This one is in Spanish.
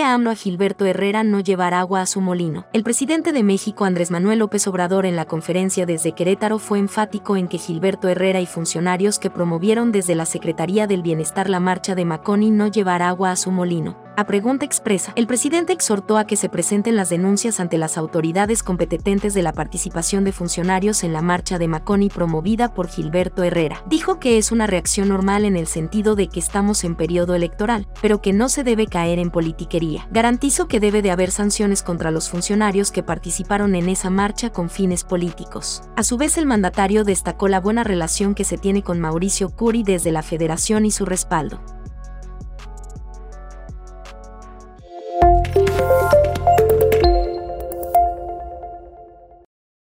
a AMLO a Gilberto Herrera no llevar agua a su molino. El presidente de México Andrés Manuel López Obrador en la conferencia desde Querétaro fue enfático en que Gilberto Herrera y funcionarios que promovieron desde la Secretaría del Bienestar la marcha de Maconi no llevar agua a su molino. A pregunta expresa, el presidente exhortó a que se presenten las denuncias ante las autoridades competentes de la participación de funcionarios en la marcha de Maconi promovida por Gilberto Herrera. Dijo que es una reacción normal en el sentido de que estamos en periodo electoral, pero que no se debe caer en politiquería. Garantizó que debe de haber sanciones contra los funcionarios que participaron en esa marcha con fines políticos. A su vez, el mandatario destacó la buena relación que se tiene con Mauricio Curi desde la federación y su respaldo.